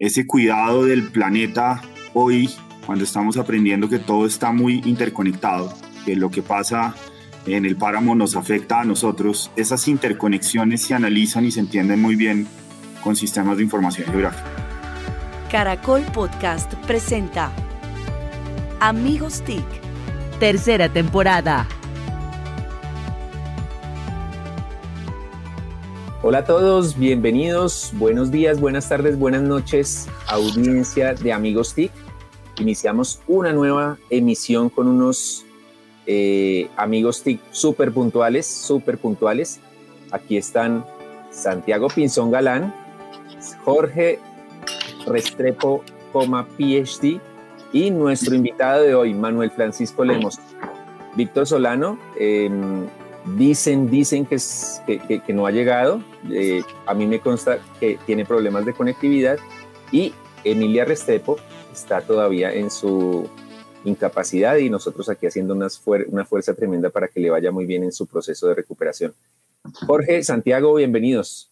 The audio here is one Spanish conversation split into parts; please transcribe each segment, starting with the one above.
ese cuidado del planeta hoy, cuando estamos aprendiendo que todo está muy interconectado, que lo que pasa en el páramo nos afecta a nosotros, esas interconexiones se analizan y se entienden muy bien con sistemas de información geográfica. Caracol Podcast presenta Amigos TIC, tercera temporada. Hola a todos, bienvenidos, buenos días, buenas tardes, buenas noches, audiencia de Amigos TIC. Iniciamos una nueva emisión con unos eh, amigos TIC súper puntuales, súper puntuales. Aquí están Santiago Pinzón Galán, Jorge Restrepo, PhD y nuestro invitado de hoy, Manuel Francisco Lemos. Víctor Solano, em, Dicen, dicen que, no ha llegado. Eh, a mí me consta que tiene problemas de conectividad. Y Emilia Restepo está todavía en su incapacidad y nosotros aquí haciendo una fuerza tremenda para que le vaya muy bien en su proceso de recuperación. Jorge, Santiago, bienvenidos.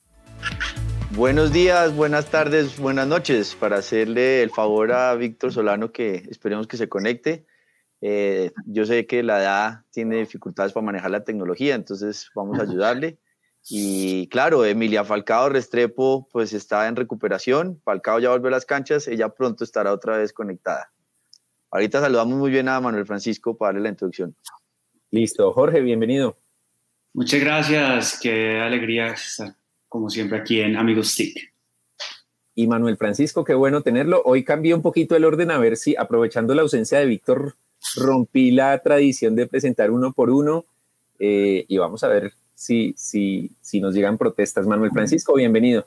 Buenos días, buenas tardes, buenas noches. Para hacerle el favor a Víctor Solano que esperemos que se conecte. Eh, yo sé que la edad tiene dificultades para manejar la tecnología, entonces vamos a ayudarle. Y claro, Emilia Falcao Restrepo pues está en recuperación, Falcao ya volvió a las canchas, ella pronto estará otra vez conectada. Ahorita saludamos muy bien a Manuel Francisco para darle la introducción. Listo, Jorge, bienvenido. Muchas gracias, qué alegría estar como siempre aquí en Amigos TIC. Y Manuel Francisco, qué bueno tenerlo. Hoy cambié un poquito el orden a ver si, aprovechando la ausencia de Víctor rompí la tradición de presentar uno por uno eh, y vamos a ver si, si, si nos llegan protestas. Manuel Francisco, bienvenido.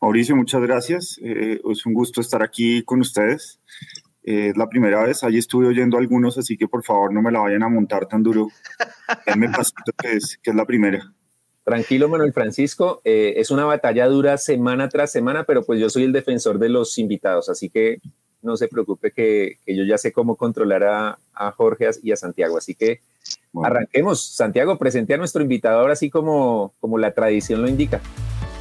Mauricio, muchas gracias. Eh, es un gusto estar aquí con ustedes. Eh, es la primera vez, ahí estuve oyendo algunos, así que por favor no me la vayan a montar tan duro. Denme pasito que es, que es la primera. Tranquilo, Manuel Francisco. es una batalla dura semana tras semana, pero pues yo soy el defensor de los invitados, así que no se preocupe que, yo ya sé cómo controlar a, Jorge y a Santiago. Así que arranquemos. Santiago, presente a nuestro invitado ahora así como, como la tradición lo indica.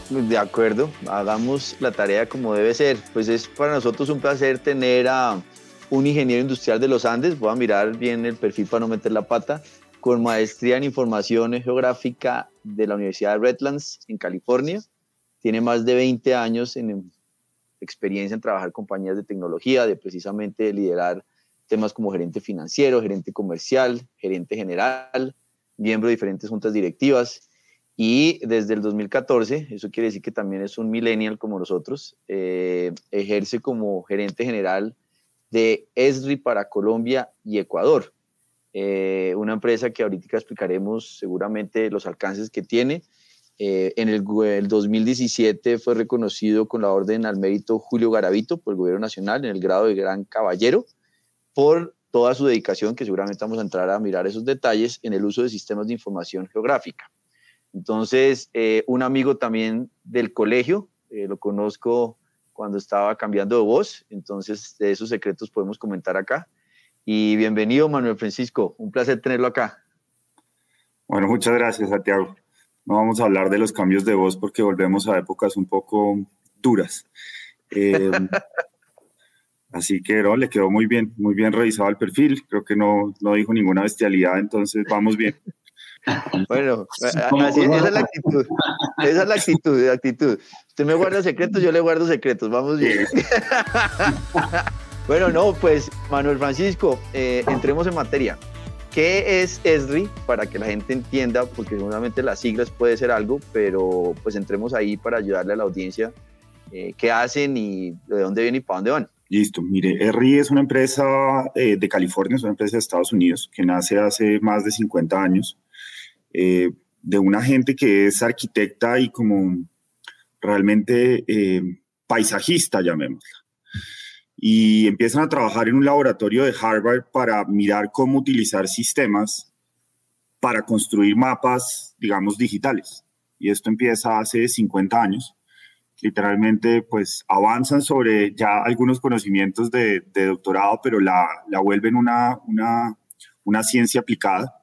De acuerdo, hagamos la tarea como debe ser. Pues es para nosotros un placer tener a un ingeniero industrial de los Andes, voy a mirar bien el perfil para no meter la pata, con maestría en información geográfica de la Universidad de Redlands en California. Tiene más de 20 años en experiencia en trabajar compañías de tecnología, de precisamente liderar temas como gerente financiero, gerente comercial, gerente general, miembro de diferentes juntas directivas. Y desde el 2014, eso quiere decir que también es un millennial como nosotros, eh, ejerce como gerente general de ESRI para Colombia y Ecuador. Eh, una empresa que ahorita explicaremos seguramente los alcances que tiene eh, en el, 2017 fue reconocido con la orden al mérito Julio Garavito por el Gobierno Nacional en el grado de Gran Caballero por toda su dedicación, que seguramente vamos a entrar a mirar esos detalles, en el uso de sistemas de información geográfica. Entonces, eh, un amigo también del colegio, eh, lo conozco cuando estaba cambiando de voz, entonces de esos secretos podemos comentar acá. Y bienvenido, Manuel Francisco, un placer tenerlo acá. Bueno, muchas gracias, Santiago no vamos a hablar de los cambios de voz porque volvemos a épocas un poco duras. Eh, así que no, le quedó muy bien, muy bien revisado el perfil. Creo que no, no dijo ninguna bestialidad, entonces vamos bien. Bueno, así, esa es la actitud. Esa es la actitud, la actitud. Usted me guarda secretos, yo le guardo secretos. Vamos bien. Bueno, no, pues Manuel Francisco, eh, entremos en materia. ¿Qué es ESRI? Para que la gente entienda, porque seguramente las siglas puede ser algo, pero pues entremos ahí para ayudarle a la audiencia eh, qué hacen y de dónde vienen y para dónde van. Listo, mire, ESRI es una empresa eh, de California, es una empresa de Estados Unidos que nace hace más de 50 años, eh, de una gente que es arquitecta y como realmente paisajista, llamémosla y empiezan a trabajar en un laboratorio de Harvard para mirar cómo utilizar sistemas para construir mapas, digamos, digitales. Y esto empieza hace 50 años. Literalmente, pues avanzan sobre ya algunos conocimientos de, doctorado, pero la, la vuelven una, una, una, ciencia aplicada.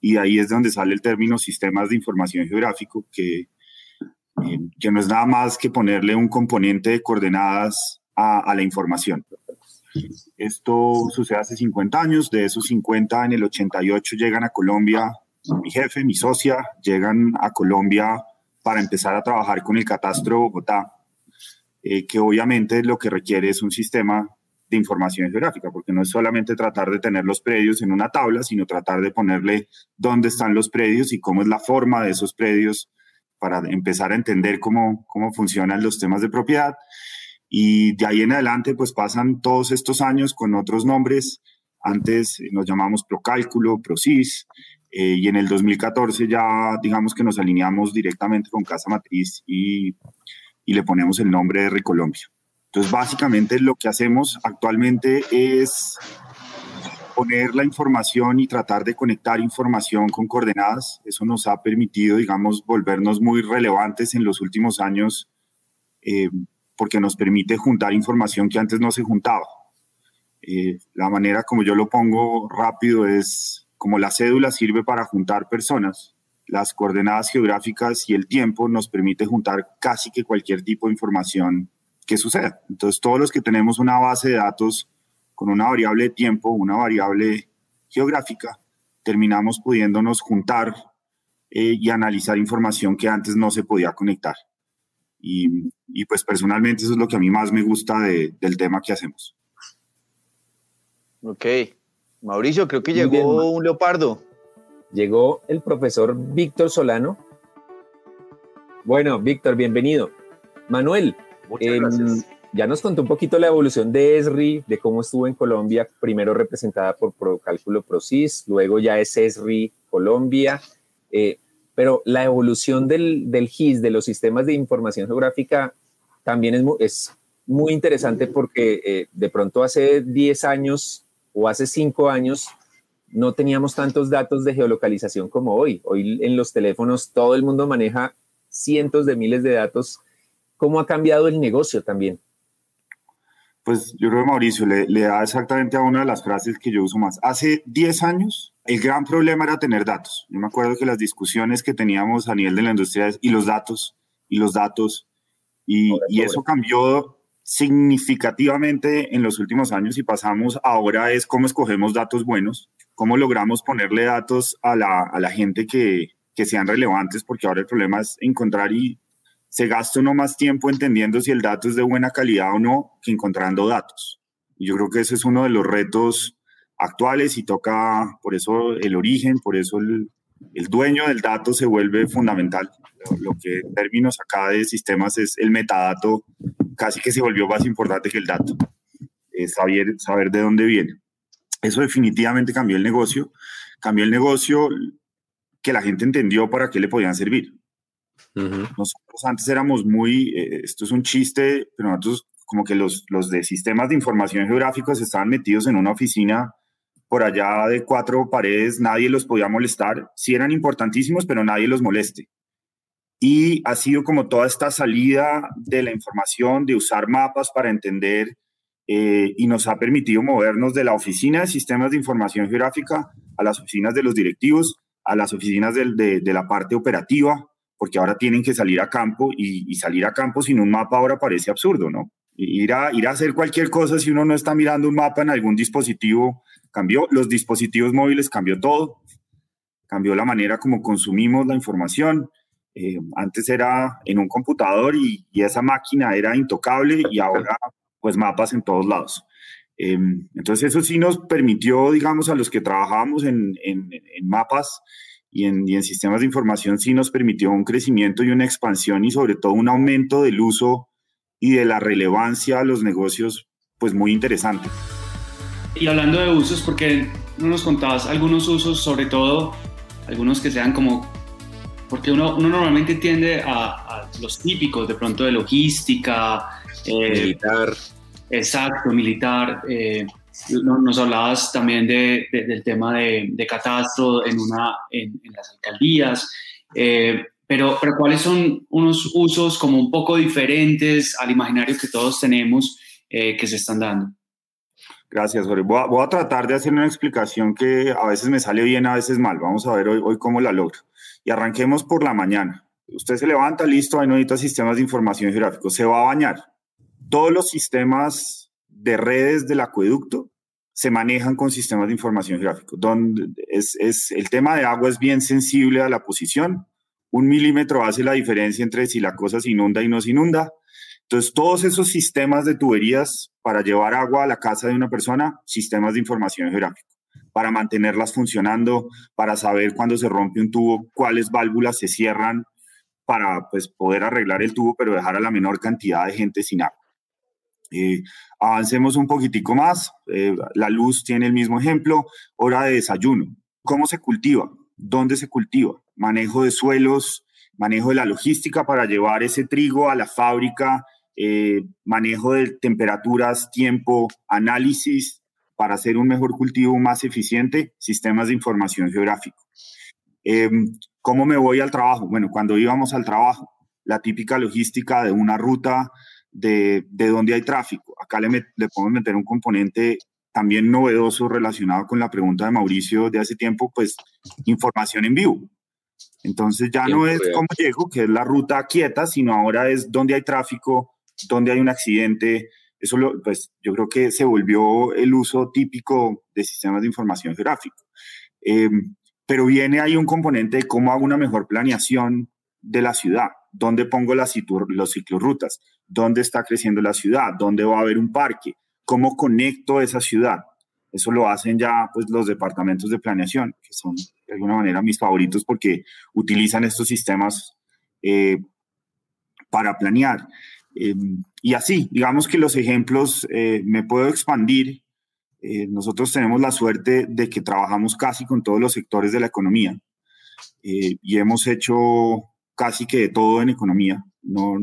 Y ahí es donde sale el término sistemas de información geográfico, que eh, que no es nada más que ponerle un componente de coordenadas a, la información. Esto sucede hace 50 años, de esos 50 en el 88 llegan a Colombia mi jefe, mi socia, llegan a Colombia para empezar a trabajar con el catastro Bogotá, eh, que obviamente lo que requiere es un sistema de información geográfica, porque no es solamente tratar de tener los predios en una tabla, sino tratar de ponerle dónde están los predios y cómo es la forma de esos predios para empezar a entender cómo, cómo funcionan los temas de propiedad. Y de ahí en adelante, pues pasan todos estos años con otros nombres. Antes nos llamamos Procálculo, Procis, eh, y en el 2014 ya digamos que nos alineamos directamente con Casa Matriz y, y le ponemos el nombre de Recolombia. Entonces, básicamente lo que hacemos actualmente es poner la información y tratar de conectar información con coordenadas. Eso nos ha permitido, digamos, volvernos muy relevantes en los últimos años eh, porque nos permite juntar información que antes no se juntaba. Eh, la manera como yo lo pongo rápido es como la cédula sirve para juntar personas, las coordenadas geográficas y el tiempo nos permite juntar casi que cualquier tipo de información que suceda. Entonces, todos los que tenemos una base de datos con una variable de tiempo, una variable geográfica, terminamos pudiéndonos juntar eh, y analizar información que antes no se podía conectar. Y, y, pues personalmente eso es lo que a mí más me gusta de, del tema que hacemos. Ok, Mauricio, creo que llegó un leopardo. Llegó el profesor Víctor Solano. Bueno, Víctor, bienvenido. Manuel, eh, ya nos contó un poquito la evolución de ESRI, de cómo estuvo en Colombia, primero representada por Procálculo ProSys, luego ya es ESRI Colombia, eh, pero la evolución del, GIS, de los sistemas de información geográfica, también es muy, es muy interesante porque eh, de pronto hace 10 años o hace cinco años no teníamos tantos datos de geolocalización como hoy. Hoy en los teléfonos todo el mundo maneja cientos de miles de datos. ¿Cómo ha cambiado el negocio también? Pues yo creo que Mauricio le, le, da exactamente a una de las frases que yo uso más. Hace 10 años el gran problema era tener datos. Yo me acuerdo que las discusiones que teníamos a nivel de la industria y los datos y los datos y, y eso cambió significativamente en los últimos años y pasamos ahora es cómo escogemos datos buenos, cómo logramos ponerle datos a la, a la gente que, que, sean relevantes, porque ahora el problema es encontrar y se gasta uno más tiempo entendiendo si el dato es de buena calidad o no que encontrando datos. Yo creo que ese es uno de los retos actuales y toca por eso el origen, por eso el, el dueño del dato se vuelve fundamental. Lo, que en términos acá de sistemas es el metadato, casi que se volvió más importante que el dato. Saber, saber de dónde viene. Eso definitivamente cambió el negocio. Cambió el negocio que la gente entendió para qué le podían servir. Nosotros antes éramos muy, eh, esto es un chiste, pero nosotros como que los, los de sistemas de información geográficos estaban metidos en una oficina por allá de cuatro paredes, nadie los podía molestar. Sí eran importantísimos, pero nadie los moleste. Y ha sido como toda esta salida de la información, de usar mapas para entender, eh, y nos ha permitido movernos de la oficina de sistemas de información geográfica a las oficinas de los directivos, a las oficinas de, de, de la parte operativa, porque ahora tienen que salir a campo y, y, salir a campo sin un mapa ahora parece absurdo, ¿no? Ir a, ir a hacer cualquier cosa si uno no está mirando un mapa en algún dispositivo cambió, los dispositivos móviles cambió todo, cambió la manera como consumimos la información. Eh, antes era en un computador y, y, esa máquina era intocable y ahora pues mapas en todos lados. Eh, entonces eso sí nos permitió, digamos, a los que trabajábamos en, en, en mapas y en, y en, sistemas de información, sí nos permitió un crecimiento y una expansión y sobre todo un aumento del uso y de la relevancia a los negocios, pues muy interesante. Y hablando de usos, porque no nos contabas algunos usos, sobre todo algunos que sean como, porque uno, uno normalmente tiende a, a, los típicos, de pronto de logística, eh, militar. Exacto, militar. Eh, nos hablabas también de, de, del tema de, de, catastro en, una, en, en las alcaldías, eh, pero, pero ¿cuáles son unos usos como un poco diferentes al imaginario que todos tenemos eh, que se están dando? Gracias, Jorge. Voy a, voy a, tratar de hacer una explicación que a veces me sale bien, a veces mal. Vamos a ver hoy, hoy cómo la logro. Y arranquemos por la mañana. Usted se levanta, listo, ahí no necesita sistemas de información geográfico, se va a bañar. Todos los sistemas de redes del acueducto se manejan con sistemas de información geográfico. Donde es, es, el tema de agua es bien sensible a la posición. Un milímetro hace la diferencia entre si la cosa se inunda y no se inunda. Entonces, todos esos sistemas de tuberías para llevar agua a la casa de una persona, sistemas de información geográfica, para mantenerlas funcionando, para saber cuándo se rompe un tubo, cuáles válvulas se cierran, para pues, poder arreglar el tubo, pero dejar a la menor cantidad de gente sin agua. Eh, avancemos un poquitico más. Eh, la luz tiene el mismo ejemplo. Hora de desayuno. ¿Cómo se cultiva? ¿Dónde se cultiva? Manejo de suelos, manejo de la logística para llevar ese trigo a la fábrica, eh, manejo de temperaturas, tiempo, análisis para hacer un mejor cultivo más eficiente, sistemas de información geográfico. ¿Cómo me voy al trabajo? Bueno, cuando íbamos al trabajo, la típica logística de una ruta de, de donde hay tráfico. Acá le, le podemos meter un componente también novedoso relacionado con la pregunta de Mauricio de hace tiempo, pues información en vivo. Entonces ya no es cómo llego, que es la ruta quieta, sino ahora es donde hay tráfico, donde hay un accidente. Eso lo, pues yo creo que se volvió el uso típico de sistemas de información geográfico. Eh, pero viene ahí un componente de cómo hago una mejor planeación de la ciudad dónde pongo las los ciclorrutas, dónde está creciendo la ciudad, dónde va a haber un parque, cómo conecto esa ciudad. Eso lo hacen ya pues, los departamentos de planeación, que son de alguna manera mis favoritos porque utilizan estos sistemas eh, para planear. Em, y así, digamos que los ejemplos eh, me puedo expandir. Eh, nosotros tenemos la suerte de que trabajamos casi con todos los sectores de la economía y hemos hecho casi que de todo en economía. No,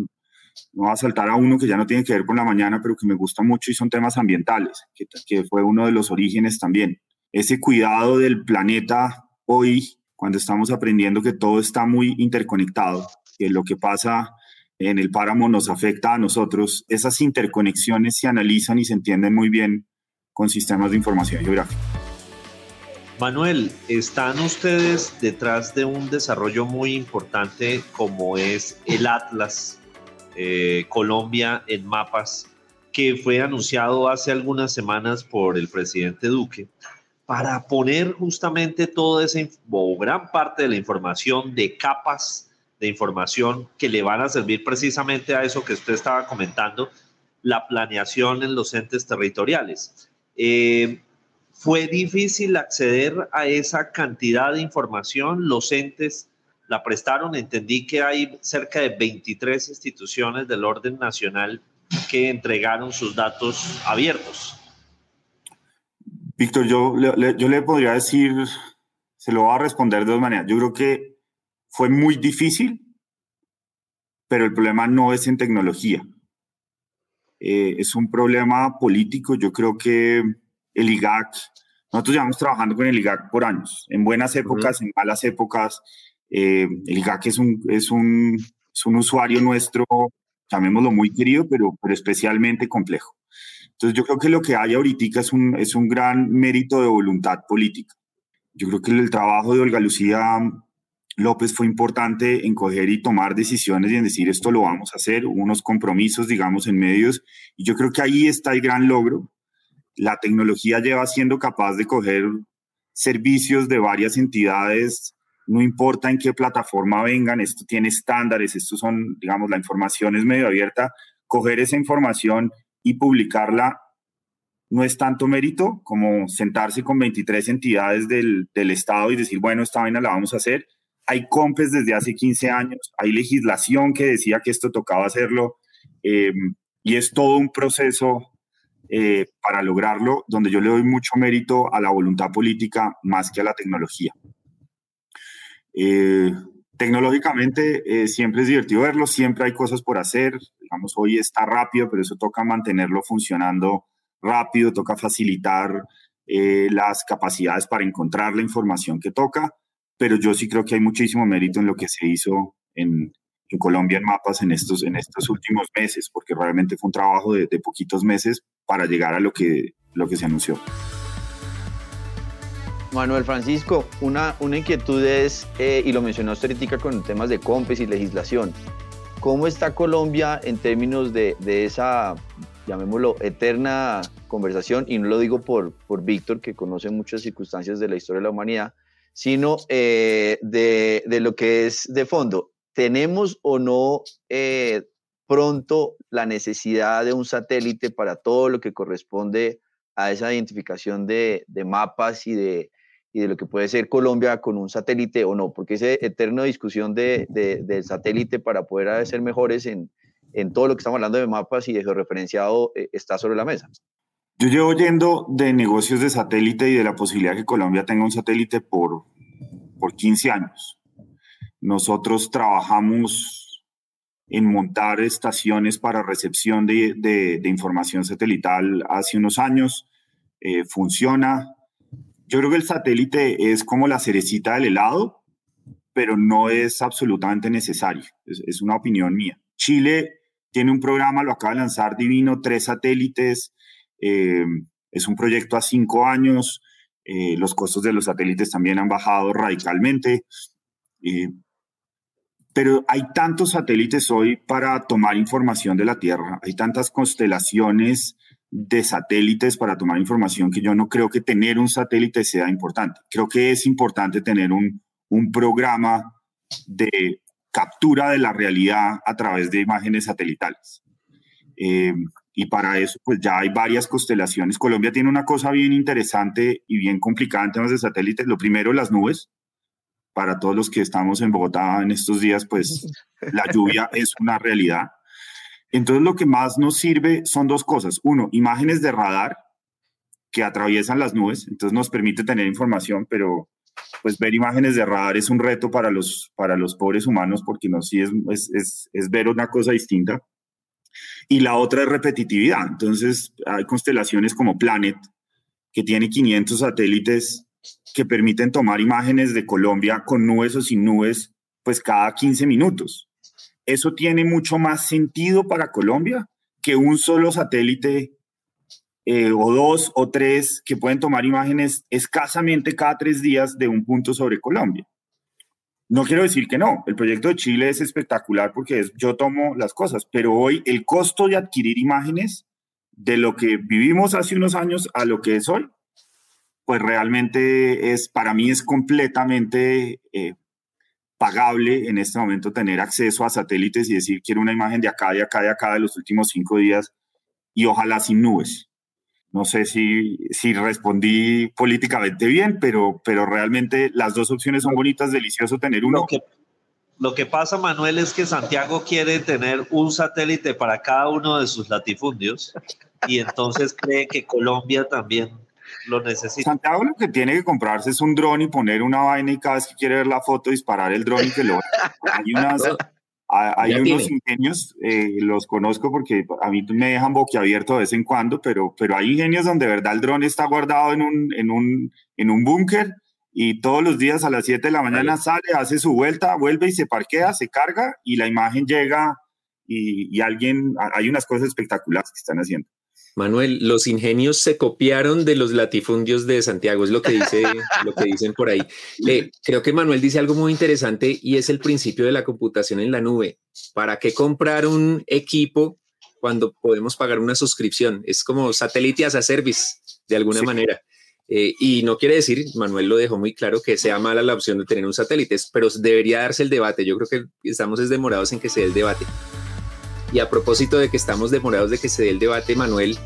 no va a saltar a uno que ya no tiene que ver con la mañana, pero que me gusta mucho y son temas ambientales, que, que fue uno de los orígenes también. Ese cuidado del planeta hoy, cuando estamos aprendiendo que todo está muy interconectado, que lo que pasa en el páramo nos afecta a nosotros, esas interconexiones se analizan y se entienden muy bien con sistemas de información geográfica. Manuel, están ustedes detrás de un desarrollo muy importante como es el Atlas eh, Colombia en mapas, que fue anunciado hace algunas semanas por el presidente Duque, para poner justamente toda esa o gran parte de la información de capas de información que le van a servir precisamente a eso que usted estaba comentando, la planeación en los entes territoriales. Eh, fue difícil acceder a esa cantidad de información, los entes la prestaron, entendí que hay cerca de 23 instituciones del orden nacional que entregaron sus datos abiertos. Víctor, yo, yo le podría decir, se lo voy a responder de dos maneras. Yo creo que fue muy difícil, pero el problema no es en tecnología. Eh, es un problema político. Yo creo que el IGAC, nosotros llevamos trabajando con el IGAC por años, en buenas épocas, en malas épocas. Eh, el IGAC es un, es, un, es un usuario nuestro, llamémoslo muy querido, pero, pero especialmente complejo. Entonces yo creo que lo que hay ahorita es un, es un gran mérito de voluntad política. Yo creo que el trabajo de Olga Lucía López fue importante en coger y tomar decisiones y en decir esto lo vamos a hacer, unos compromisos, digamos, en medios. Y yo creo que ahí está el gran logro la tecnología lleva siendo capaz de coger servicios de varias entidades, no importa en qué plataforma vengan, esto tiene estándares, esto son, digamos, la información es medio abierta, coger esa información y publicarla no es tanto mérito como sentarse con 23 entidades del, Estado y decir, bueno, esta vaina la vamos a hacer. Hay COMPES desde hace 15 años, hay legislación que decía que esto tocaba hacerlo eh, y es todo un proceso eh, para lograrlo, donde yo le doy mucho mérito a la voluntad política más que a la tecnología. Eh, tecnológicamente eh, siempre es divertido verlo, siempre hay cosas por hacer, digamos, hoy está rápido, pero eso toca mantenerlo funcionando rápido, toca facilitar las capacidades para encontrar la información que toca, pero yo sí creo que hay muchísimo mérito en lo que se hizo en, en Colombia en mapas en estos, en estos últimos meses, porque realmente fue un trabajo de, de poquitos meses para llegar a lo que, lo que se anunció. Manuel Francisco, una, una inquietud es, eh, y lo mencionó usted ahorita con temas de COMPES y legislación, ¿cómo está Colombia en términos de, de esa, llamémoslo, eterna conversación? Y no lo digo por, por Víctor, que conoce muchas circunstancias de la historia de la humanidad, sino eh, de, de, lo que es de fondo. ¿Tenemos o no eh, pronto la necesidad de un satélite para todo lo que corresponde a esa identificación de, mapas y de, y de lo que puede ser Colombia con un satélite o no, porque esa eterna discusión de, del satélite para poder ser mejores en, en, todo lo que estamos hablando de mapas y de georreferenciado eh, está sobre la mesa. Yo llevo oyendo de negocios de satélite y de la posibilidad que Colombia tenga un satélite por, por 15 años. Nosotros trabajamos en montar estaciones para recepción de, de, de información satelital hace unos años. Eh, funciona, yo creo que el satélite es como la cerecita del helado, pero no es absolutamente necesario. Es, una opinión mía. Chile tiene un programa, lo acaba de lanzar Divino, tres satélites. Eh, es un proyecto a cinco años. Eh, los costos de los satélites también han bajado radicalmente. Eh, pero hay tantos satélites hoy para tomar información de la Tierra, hay tantas constelaciones de satélites para tomar información que yo no creo que tener un satélite sea importante. Creo que es importante tener un, un programa de captura de la realidad a través de imágenes satelitales. Eh, y para eso, pues ya hay varias constelaciones. Colombia tiene una cosa bien interesante y bien complicada en temas de satélites. Lo primero, las nubes. Para todos los que estamos en Bogotá en estos días, pues la lluvia es una realidad. Entonces lo que más nos sirve son dos cosas. Uno, imágenes de radar que atraviesan las nubes, entonces nos permite tener información, pero pues ver imágenes de radar es un reto para los, para los pobres humanos porque no, sí es, es, es, ver una cosa distinta. Y la otra es repetitividad. Entonces hay constelaciones como Planet, que tiene 500 satélites que permiten tomar imágenes de Colombia con nubes o sin nubes, pues cada 15 minutos eso tiene mucho más sentido para Colombia que un solo satélite eh, o dos o tres que pueden tomar imágenes escasamente cada tres días de un punto sobre Colombia. No quiero decir que no, el proyecto de Chile es espectacular porque es, yo tomo las cosas, pero hoy el costo de adquirir imágenes de lo que vivimos hace unos años a lo que es hoy, pues realmente es, para mí es completamente eh, pagable en este momento tener acceso a satélites y decir quiero una imagen de acá, de acá, de acá de los últimos cinco días y ojalá sin nubes. No sé si, si respondí políticamente bien, pero, pero realmente las dos opciones son bonitas, delicioso tener uno. Lo que, lo que pasa, Manuel, es que Santiago quiere tener un satélite para cada uno de sus latifundios y entonces cree que Colombia también lo necesita. Santiago lo que tiene que comprarse es un dron y poner una vaina y cada vez que quiere ver la foto disparar el dron y que lo... hay unas, hay unos ingenios, eh, los conozco porque a mí me dejan boquiabierto de vez en cuando, pero, pero hay ingenios donde de verdad el dron está guardado en un, en un, en un búnker y todos los días a las 7 de la mañana sale, hace su vuelta, vuelve y se parquea, se carga y la imagen llega y, y alguien, hay unas cosas espectaculares que están haciendo. Manuel, los ingenios se copiaron de los latifundios de Santiago, es lo que, dice, lo que dicen por ahí. Eh, creo que Manuel dice algo muy interesante y es el principio de la computación en la nube. ¿Para qué comprar un equipo cuando podemos pagar una suscripción? Es como satélite as a service, de alguna manera. Eh, y no quiere decir, Manuel lo dejó muy claro, que sea mala la opción de tener un satélite, pero debería darse el debate. Yo creo que estamos demorados en que se dé el debate. Y a propósito de que estamos demorados de que se dé el debate, Manuel,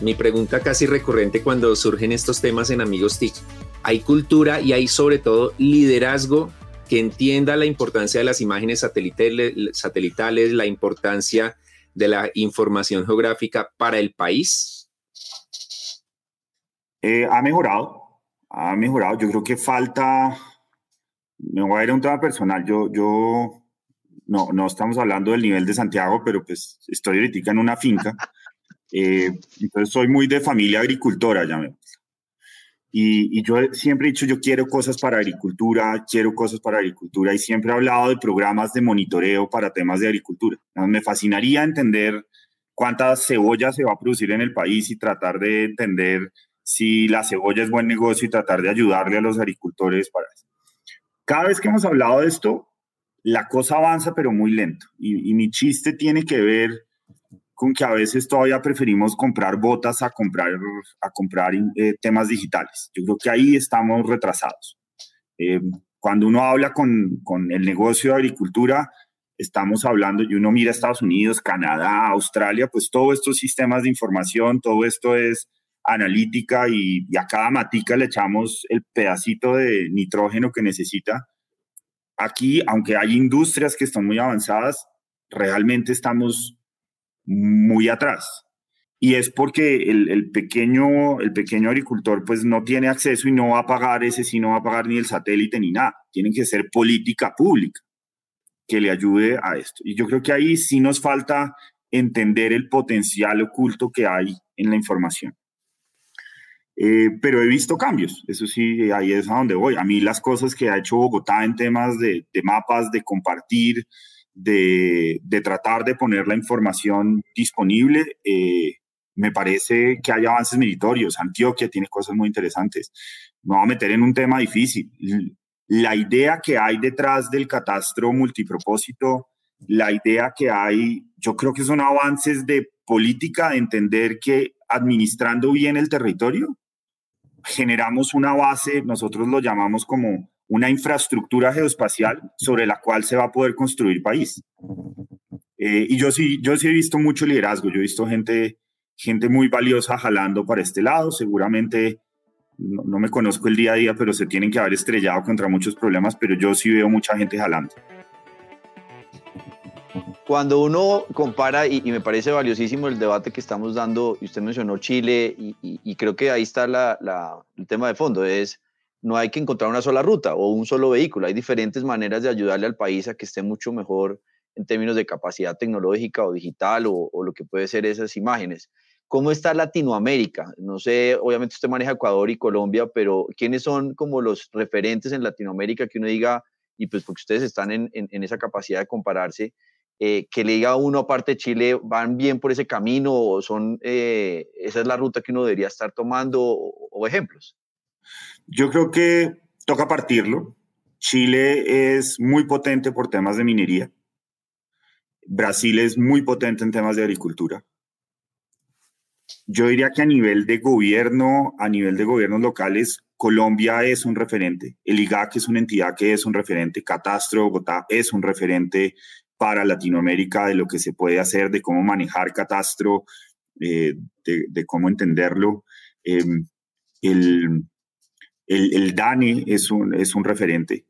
mi pregunta casi recurrente cuando surgen estos temas en Amigos TIC, ¿hay cultura y hay sobre todo liderazgo que entienda la importancia de las imágenes satelitales, la importancia de la información geográfica para el país? Eh, ha mejorado, ha mejorado. Yo creo que falta, me voy a ir a un tema personal. Yo, yo no, no estamos hablando del nivel de Santiago, pero pues estoy ahorita en una finca. Eh, entonces soy muy de familia agricultora, me y, y, yo siempre he dicho, yo quiero cosas para agricultura, quiero cosas para agricultura y siempre he hablado de programas de monitoreo para temas de agricultura. Me fascinaría entender cuántas cebollas se va a producir en el país y tratar de entender si la cebolla es buen negocio y tratar de ayudarle a los agricultores para eso. Cada vez que hemos hablado de esto, la cosa avanza pero muy lento. Y, mi chiste tiene que ver con que a veces todavía preferimos comprar botas a comprar, a comprar eh, temas digitales. Yo creo que ahí estamos retrasados. Eh, cuando uno habla con, con, el negocio de agricultura, estamos hablando, y uno mira Estados Unidos, Canadá, Australia, pues todos estos sistemas de información, todo esto es analítica y, a cada matica le echamos el pedacito de nitrógeno que necesita. Aquí, aunque hay industrias que están muy avanzadas, realmente estamos muy atrás. Y es porque el, pequeño, el pequeño agricultor pues no tiene acceso y no va a pagar ese, sí no va a pagar ni el satélite ni nada. Tiene que ser política pública que le ayude a esto. Y yo creo que ahí sí nos falta entender el potencial oculto que hay en la información. Eh, pero he visto cambios, eso sí, ahí es a donde voy. A mí las cosas que ha hecho Bogotá en temas de, mapas, de compartir, de, tratar de poner la información disponible, eh, me parece que hay avances meritorios. Antioquia tiene cosas muy interesantes. Me voy a meter en un tema difícil la idea que hay detrás del catastro multipropósito, la idea que hay, yo creo que son avances de política, de entender que administrando bien el territorio, generamos una base, nosotros lo llamamos como una infraestructura geoespacial sobre la cual se va a poder construir país. Eh, y yo sí, yo sí he visto mucho liderazgo, yo he visto gente, gente muy valiosa jalando para este lado, seguramente no, me conozco el día a día, pero se tienen que haber estrellado contra muchos problemas, pero yo sí veo mucha gente jalando. Cuando uno compara, y, me parece valiosísimo el debate que estamos dando, y usted mencionó Chile, y, creo que ahí está el tema de fondo, es no hay que encontrar una sola ruta o un solo vehículo, hay diferentes maneras de ayudarle al país a que esté mucho mejor en términos de capacidad tecnológica o digital o, o lo que puede ser esas imágenes. ¿Cómo está Latinoamérica? No sé, obviamente usted maneja Ecuador y Colombia, pero ¿quiénes son como los referentes en Latinoamérica que uno diga, y pues porque ustedes están en, esa capacidad de compararse, eh, que le diga a uno, aparte de Chile, van bien por ese camino o son, eh, esa es la ruta que uno debería estar tomando o, ejemplos? Yo creo que toca partirlo. Chile es muy potente por temas de minería. Brasil es muy potente en temas de agricultura. Yo diría que a nivel de gobierno, a nivel de gobiernos locales, Colombia es un referente. El IGAC es una entidad que es un referente. Catastro Bogotá es un referente para Latinoamérica de lo que se puede hacer, de cómo manejar catastro, eh, de, cómo entenderlo. Em, el, el, DANE es un, es un referente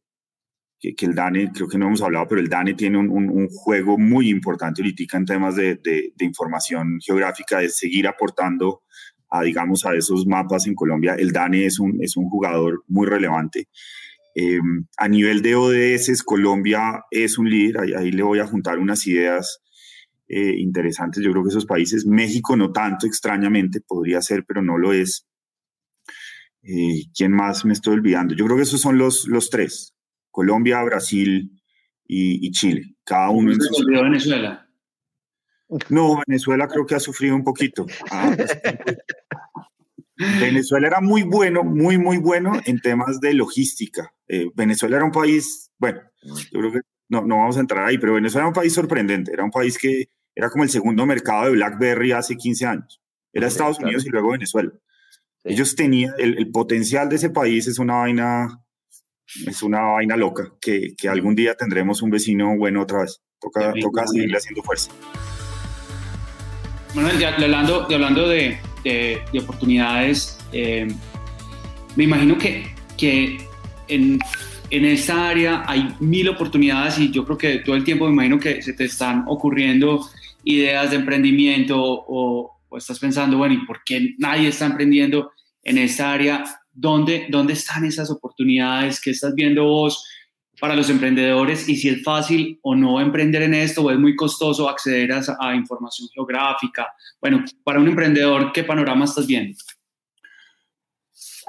que, el DANE, creo que no hemos hablado, pero el DANE tiene un, juego muy importante ahorita en temas de, información geográfica, de seguir aportando a, digamos, a esos mapas en Colombia. El DANE es un, es un jugador muy relevante. Em, a nivel de ODS, Colombia es un líder, ahí, le voy a juntar unas ideas eh, interesantes. Yo creo que esos países, México no tanto, extrañamente, podría ser, pero no lo es. Eh, ¿Quién más me estoy olvidando? Yo creo que esos son los, los tres. Colombia, Brasil y, Chile. Cada uno en su... Venezuela? No, Venezuela creo que ha sufrido un poquito. Ah, pues, Venezuela era muy bueno, muy, muy bueno en temas de logística. Eh, Venezuela era un país, bueno, yo creo que no, no vamos a entrar ahí, pero Venezuela era un país sorprendente. Era un país que era como el segundo mercado de BlackBerry hace 15 años. Era Estados Unidos y luego Venezuela. Ellos tenían, el, el, potencial de ese país es una vaina es una vaina loca que, que, algún día tendremos un vecino bueno otra vez. Toca, toca seguirle haciendo fuerza. Bueno, hablando, hablando de, de, oportunidades, eh, me imagino que, que en, en, esta área hay mil oportunidades y yo creo que todo el tiempo me imagino que se te están ocurriendo ideas de emprendimiento o, o estás pensando, bueno, ¿y por qué nadie está emprendiendo en esta área? ¿Dónde, ¿Dónde están esas oportunidades? ¿Qué estás viendo vos para los emprendedores? Y si es fácil o no emprender en esto o es muy costoso acceder a, información geográfica. Bueno, para un emprendedor, ¿qué panorama estás viendo?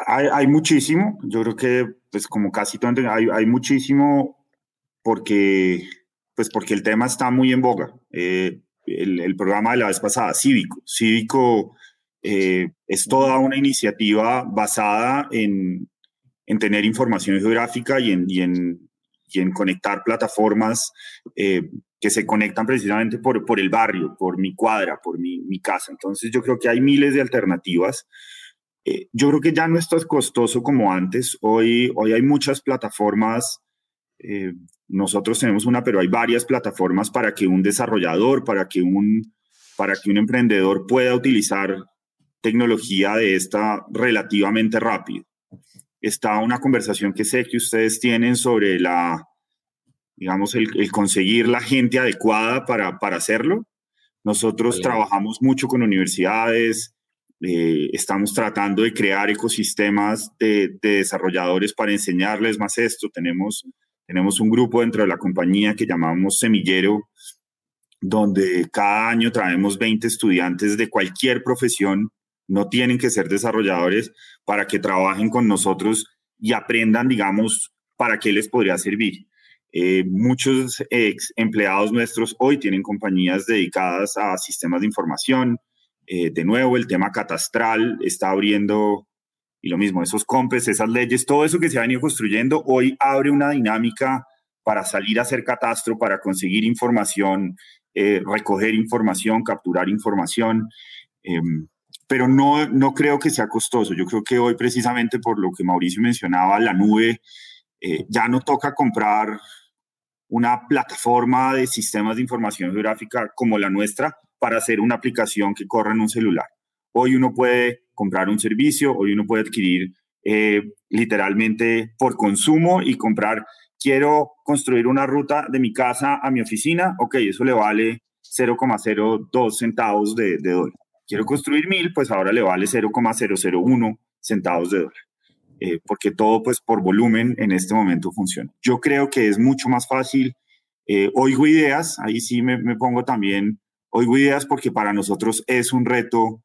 Hay, hay, muchísimo, yo creo que pues como casi todo, hay, hay, muchísimo porque, pues porque el tema está muy en boga. Eh, el, el, programa de la vez pasada, Cívico. Cívico eh, es toda una iniciativa basada en, en tener información geográfica y en, y en, y en conectar plataformas eh, que se conectan precisamente por, por el barrio, por mi cuadra, por mi, mi casa. Entonces yo creo que hay miles de alternativas. Eh, yo creo que ya no es tan costoso como antes. Hoy, hoy hay muchas plataformas. Eh, nosotros tenemos una, pero hay varias plataformas para que un desarrollador, para que un, para que un emprendedor pueda utilizar tecnología de esta relativamente rápido está una conversación que sé que ustedes tienen sobre la, digamos, el, conseguir la gente adecuada para, para hacerlo. Nosotros trabajamos mucho con universidades, eh, estamos tratando de crear ecosistemas de, desarrolladores para enseñarles más esto. Tenemos, tenemos un grupo dentro de la compañía que llamamos Semillero, donde cada año traemos 20 estudiantes de cualquier profesión no tienen que ser desarrolladores para que trabajen con nosotros y aprendan, digamos, para qué les podría servir. Eh, muchos ex empleados nuestros hoy tienen compañías dedicadas a sistemas de información. Eh, de nuevo, el tema catastral está abriendo, y lo mismo, esos compes, esas leyes, todo eso que se ha venido construyendo, hoy abre una dinámica para salir a hacer catastro, para conseguir información, eh, recoger información, capturar información. Pero no, no creo que sea costoso. Yo creo que hoy precisamente por lo que Mauricio mencionaba, la nube, eh, ya no toca comprar una plataforma de sistemas de información geográfica como la nuestra para hacer una aplicación que corra en un celular. Hoy uno puede comprar un servicio, hoy uno puede adquirir eh, literalmente por consumo y comprar, quiero construir una ruta de mi casa a mi oficina, ok, eso le vale 0,02 centavos de, de dólar quiero construir mil, pues ahora le vale 0,001 centavos de dólar. Eh, porque todo pues por volumen en este momento funciona. Yo creo que es mucho más fácil. Eh, oigo ideas, ahí sí me, pongo también, oigo ideas porque para nosotros es un reto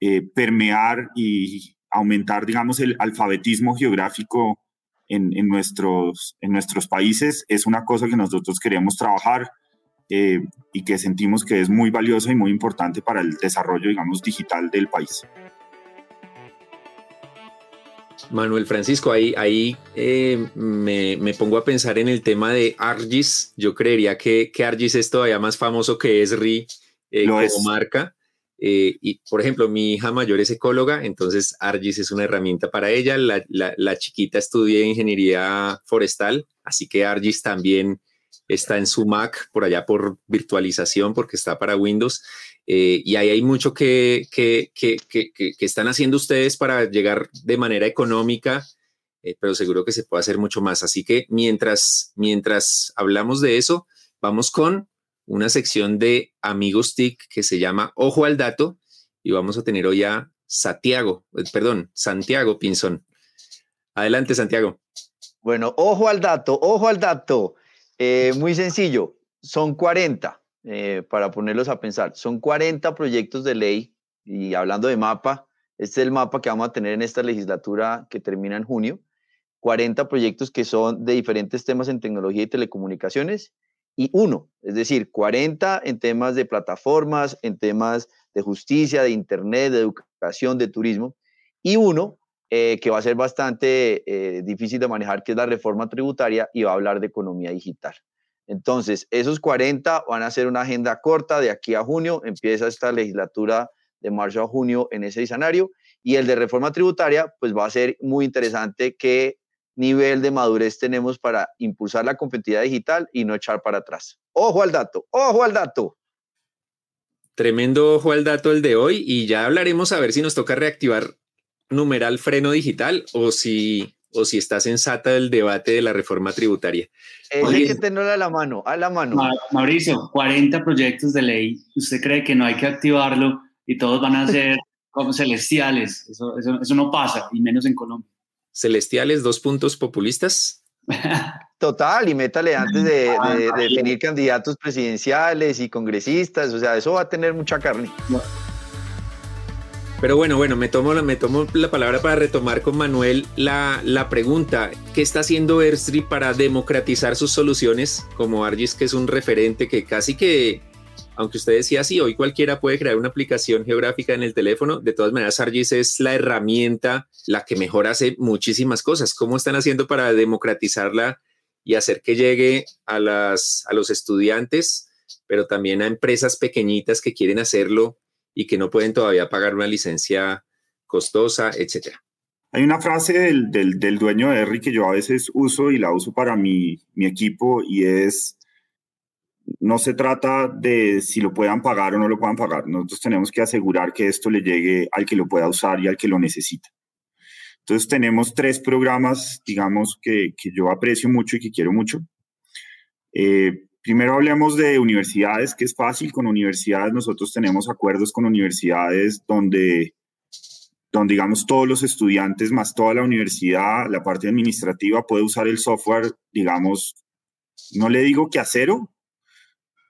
eh, permear y aumentar, digamos, el alfabetismo geográfico en, nuestros, en nuestros países. Es una cosa que nosotros queremos trabajar. Eh, y que sentimos que es muy valiosa y muy importante para el desarrollo, digamos, digital del país. Manuel Francisco, ahí, ahí eh, me, me, pongo a pensar en el tema de Argis. Yo creería que, que Argis es todavía más famoso que Esri eh, como es. marca. Eh, y, por ejemplo, mi hija mayor es ecóloga, entonces Argis es una herramienta para ella. La, la, la chiquita estudia ingeniería forestal, así que Argis también está en su Mac por allá por virtualización porque está para Windows. Eh, y ahí hay mucho que, que, que, que, están haciendo ustedes para llegar de manera económica, eh, pero seguro que se puede hacer mucho más. Así que mientras, mientras hablamos de eso, vamos con una sección de Amigos TIC que se llama Ojo al Dato y vamos a tener hoy a Santiago, eh, perdón, Santiago Pinzón. Adelante, Santiago. Bueno, ojo al dato, ojo al dato. Eh, muy sencillo, son 40, eh, para ponerlos a pensar, son 40 proyectos de ley y hablando de mapa, este es el mapa que vamos a tener en esta legislatura que termina en junio, 40 proyectos que son de diferentes temas en tecnología y telecomunicaciones y uno, es decir, 40 en temas de plataformas, en temas de justicia, de internet, de educación, de turismo, y uno eh, que va a ser bastante eh, difícil de manejar, que es la reforma tributaria y va a hablar de economía digital. Entonces, esos 40 van a ser una agenda corta de aquí a junio, empieza esta legislatura de marzo a junio en ese escenario, y el de reforma tributaria, pues va a ser muy interesante qué nivel de madurez tenemos para impulsar la competitividad digital y no echar para atrás. Ojo al dato, ojo al dato. Tremendo ojo al dato el de hoy y ya hablaremos a ver si nos toca reactivar numeral freno digital o si, o si está sensata el debate de la reforma tributaria. hay que tenerlo a la mano, a la mano. Mauricio, 40 proyectos de ley. ¿Usted cree que no hay que activarlo y todos van a ser como celestiales? Eso, eso, eso no pasa, y menos en Colombia. Celestiales, dos puntos populistas. Total, y métale antes de, de, de, definir candidatos presidenciales y congresistas, o sea, eso va a tener mucha carne. No. Pero bueno, bueno, me tomo, me tomo la palabra para retomar con Manuel la, la pregunta. ¿Qué está haciendo Airstream para democratizar sus soluciones? Como Argis, que es un referente que casi que aunque usted decía, sí, hoy cualquiera puede crear una aplicación geográfica en el teléfono, de todas maneras ArcGIS es la herramienta la que mejor hace muchísimas cosas. ¿Cómo están haciendo para democratizarla y hacer que llegue a, las, a los estudiantes, pero también a empresas pequeñitas que quieren hacerlo y que no pueden todavía pagar una licencia costosa, etcétera? Hay una frase del, del, dueño de Erri que yo a veces uso y la uso para mi, mi equipo y es no se trata de si lo puedan pagar o no lo puedan pagar. Nosotros tenemos que asegurar que esto le llegue al que lo pueda usar y al que lo necesita. Entonces tenemos tres programas, digamos, que, que yo aprecio mucho y que quiero mucho. Eh, primero hablemos de universidades, que es fácil. Con universidades nosotros tenemos acuerdos con universidades donde, donde, digamos, todos los estudiantes más toda la universidad, la parte administrativa puede usar el software, digamos, no le digo que a cero,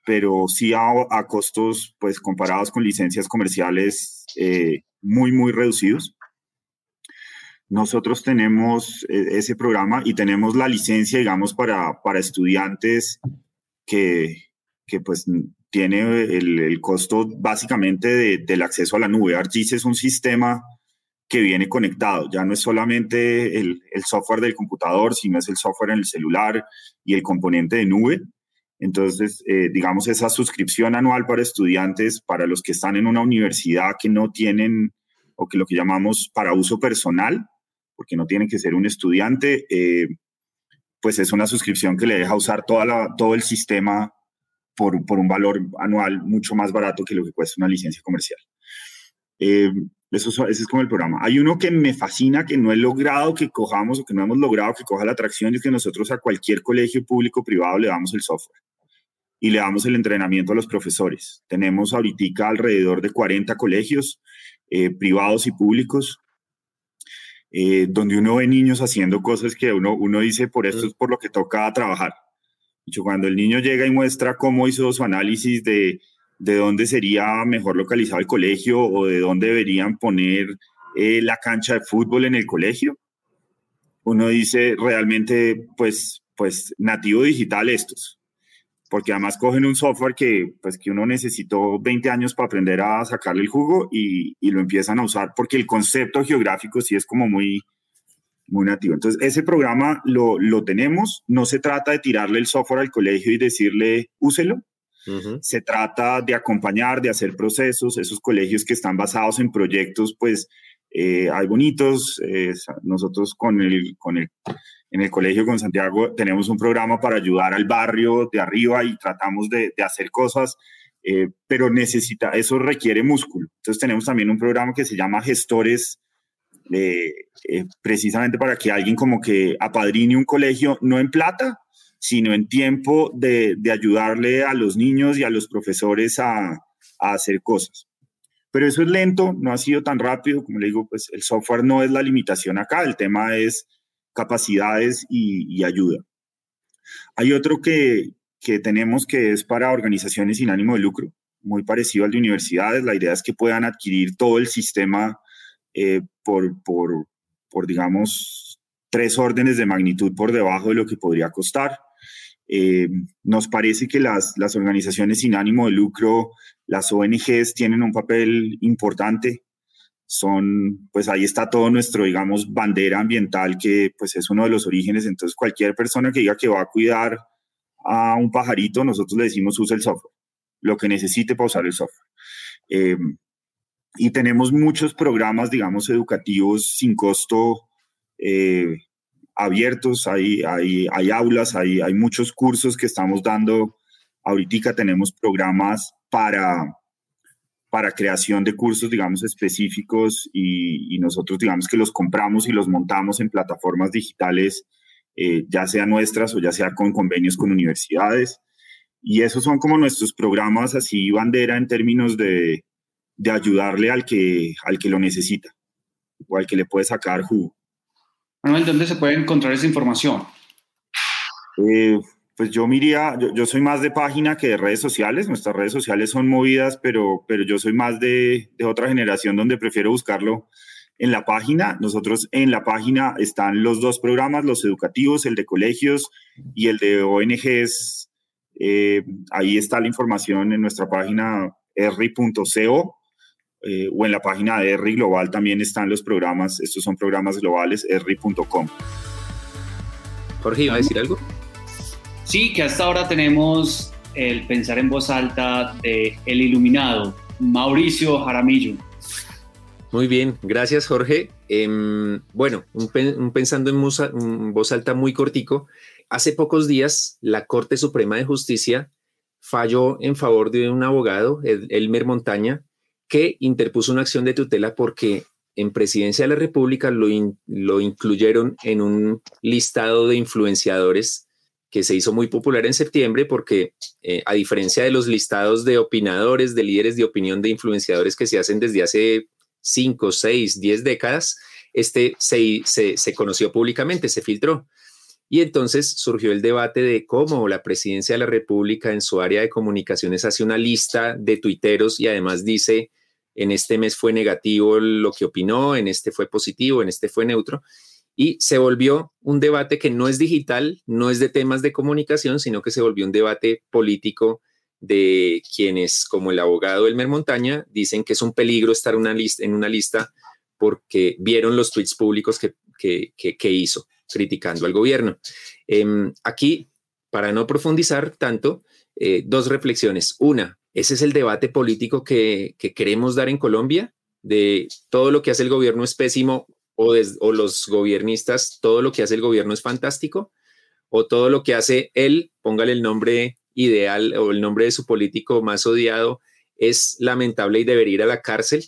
pero sí a, costos, pues comparados con licencias comerciales eh, muy, muy reducidos. Nosotros tenemos eh, ese programa y tenemos la licencia, digamos, para, para estudiantes que, pues tiene el, el costo básicamente de, del acceso a la nube. ArcGIS es un sistema que viene conectado, ya no es solamente el, el software del computador, sino es el software en el celular y el componente de nube. Entonces, eh, digamos, esa suscripción anual para estudiantes, para los que están en una universidad que no tienen, o que lo que llamamos para uso personal, porque no tienen que ser un estudiante, eh, pues es una suscripción que le deja usar toda todo el sistema por, por, un valor anual mucho más barato que lo que cuesta una licencia comercial. Eh, eso, es como el programa. Hay uno que me fascina, que no he logrado que cojamos o que no hemos logrado que coja la atracción, es que nosotros a cualquier colegio público privado le damos el software y le damos el entrenamiento a los profesores. Tenemos ahorita alrededor de 40 colegios eh, privados y públicos, eh, donde uno ve niños haciendo cosas que uno, uno dice, por esto es por lo que toca trabajar. Cuando el niño llega y muestra cómo hizo su análisis de, de dónde sería mejor localizado el colegio o de dónde deberían poner eh, la cancha de fútbol en el colegio, uno dice realmente, pues, pues nativo digital estos porque además cogen un software que, pues, que uno necesitó 20 años para aprender a sacarle el jugo y, y, lo empiezan a usar, porque el concepto geográfico sí es como muy, muy nativo. Entonces, ese programa lo, lo tenemos, no se trata de tirarle el software al colegio y decirle, úselo, se trata de acompañar, de hacer procesos, esos colegios que están basados en proyectos, pues, eh, hay bonitos, eh, nosotros con el, con el en el colegio con Santiago tenemos un programa para ayudar al barrio de arriba y tratamos de, hacer cosas, eh, pero necesita, eso requiere músculo. Entonces tenemos también un programa que se llama Gestores, eh, precisamente para que alguien como que apadrine un colegio, no en plata, sino en tiempo de, ayudarle a los niños y a los profesores a, a hacer cosas. Pero eso es lento, no ha sido tan rápido, como le digo, pues el software no es la limitación acá, el tema es capacidades y, ayuda. Hay otro que, que, tenemos que es para organizaciones sin ánimo de lucro, muy parecido al de universidades. La idea es que puedan adquirir todo el sistema eh, por, por, por, digamos, tres órdenes de magnitud por debajo de lo que podría costar. Eh, nos parece que las, las organizaciones sin ánimo de lucro, las ONGs, tienen un papel importante son, pues ahí está todo nuestro, digamos, bandera ambiental, que pues es uno de los orígenes. Entonces, cualquier persona que diga que va a cuidar a un pajarito, nosotros le decimos usa el software, lo que necesite para usar el software. Eh, y tenemos muchos programas, digamos, educativos sin costo eh, abiertos, hay, hay, hay aulas, hay, hay muchos cursos que estamos dando. Ahorita tenemos programas para para creación de cursos, digamos, específicos y, nosotros, digamos, que los compramos y los montamos en plataformas digitales, eh, ya sea nuestras o ya sea con convenios con universidades. Y esos son como nuestros programas así bandera en términos de, de ayudarle al que, al que lo necesita o al que le puede sacar jugo. Manuel, ¿dónde se puede encontrar esa información? Eh, pues yo miría, yo, soy más de página que de redes sociales, nuestras redes sociales son movidas, pero, pero yo soy más de, otra generación donde prefiero buscarlo en la página. Nosotros en la página están los dos programas, los educativos, el de colegios y el de ONGs Eh, ahí está la información en nuestra página erri.co eh, o en la página de ERRI Global también están los programas, estos son programas globales, erri.com. Jorge, ¿iba a decir algo? Sí, que hasta ahora tenemos el pensar en voz alta de El Iluminado, Mauricio Jaramillo. Muy bien, gracias Jorge. Em, bueno, un, pensando en, voz alta muy cortico, hace pocos días la Corte Suprema de Justicia falló en favor de un abogado, Elmer Montaña, que interpuso una acción de tutela porque en Presidencia de la República lo, lo incluyeron en un listado de influenciadores que se hizo muy popular en septiembre porque, eh, a diferencia de los listados de opinadores, de líderes de opinión, de influenciadores que se hacen desde hace 5, 6, 10 décadas, este se, se, conoció públicamente, se filtró. Y entonces surgió el debate de cómo la presidencia de la República en su área de comunicaciones hace una lista de tuiteros y además dice, en este mes fue negativo lo que opinó, en este fue positivo, en este fue neutro y se volvió un debate que no es digital, no es de temas de comunicación, sino que se volvió un debate político de quienes, como el abogado Elmer Montaña, dicen que es un peligro estar una lista, en una lista porque vieron los tweets públicos que, que, hizo criticando al gobierno. Em, aquí, para no profundizar tanto, eh, dos reflexiones. Una, ese es el debate político que, que queremos dar en Colombia, de todo lo que hace el gobierno es pésimo o, los gobiernistas, todo lo que hace el gobierno es fantástico, o todo lo que hace él, póngale el nombre ideal o el nombre de su político más odiado, es lamentable y debería ir a la cárcel,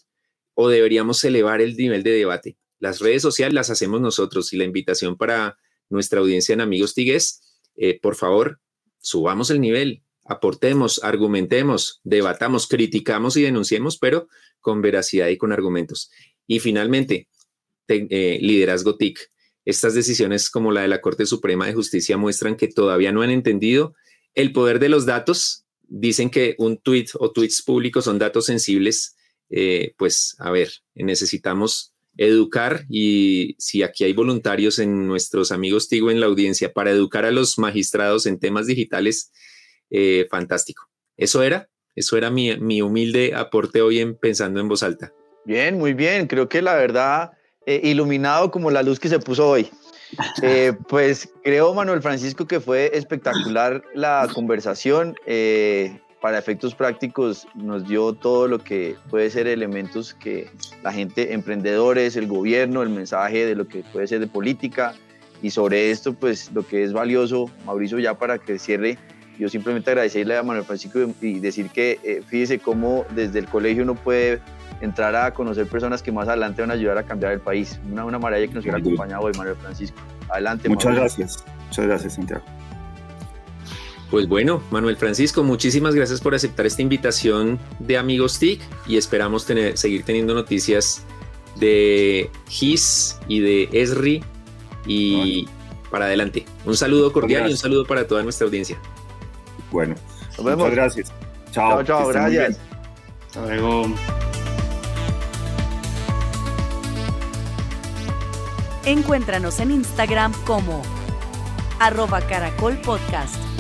o deberíamos elevar el nivel de debate. Las redes sociales las hacemos nosotros y la invitación para nuestra audiencia en Amigos Tigues, eh, por favor, subamos el nivel, aportemos, argumentemos, debatamos, criticamos y denunciemos, pero con veracidad y con argumentos. Y finalmente, eh, liderazgo TIC. Estas decisiones como la de la Corte Suprema de Justicia muestran que todavía no han entendido el poder de los datos. Dicen que un tweet o tweets públicos son datos sensibles. Eh, pues a ver, necesitamos educar y si aquí hay voluntarios en nuestros amigos Tigo en la audiencia para educar a los magistrados en temas digitales, eh, fantástico. Eso era, eso era mi, mi humilde aporte hoy en Pensando en Voz Alta. Bien, muy bien. Creo que la verdad eh, iluminado como la luz que se puso hoy. Eh, pues creo, Manuel Francisco, que fue espectacular la conversación. Eh, para efectos prácticos nos dio todo lo que puede ser elementos que la gente, emprendedores, el gobierno, el mensaje de lo que puede ser de política. Y sobre esto, pues lo que es valioso, Mauricio, ya para que cierre, yo simplemente agradecerle a Manuel Francisco y decir que fíjese cómo desde el colegio uno puede entrar a conocer personas que más adelante van a ayudar a cambiar el país. Una, una maravilla que nos hubiera acompañado hoy, Manuel Francisco. Adelante. Muchas gracias. Muchas gracias, Santiago. Pues bueno, Manuel Francisco, muchísimas gracias por aceptar esta invitación de Amigos TIC y esperamos tener, seguir teniendo noticias de GIS y de ESRI y para adelante. Un saludo cordial y un saludo para toda nuestra audiencia. Bueno, nos vemos. Muchas gracias. Chao, chao, gracias. Hasta luego. Encuéntranos en Instagram como arroba caracol podcast.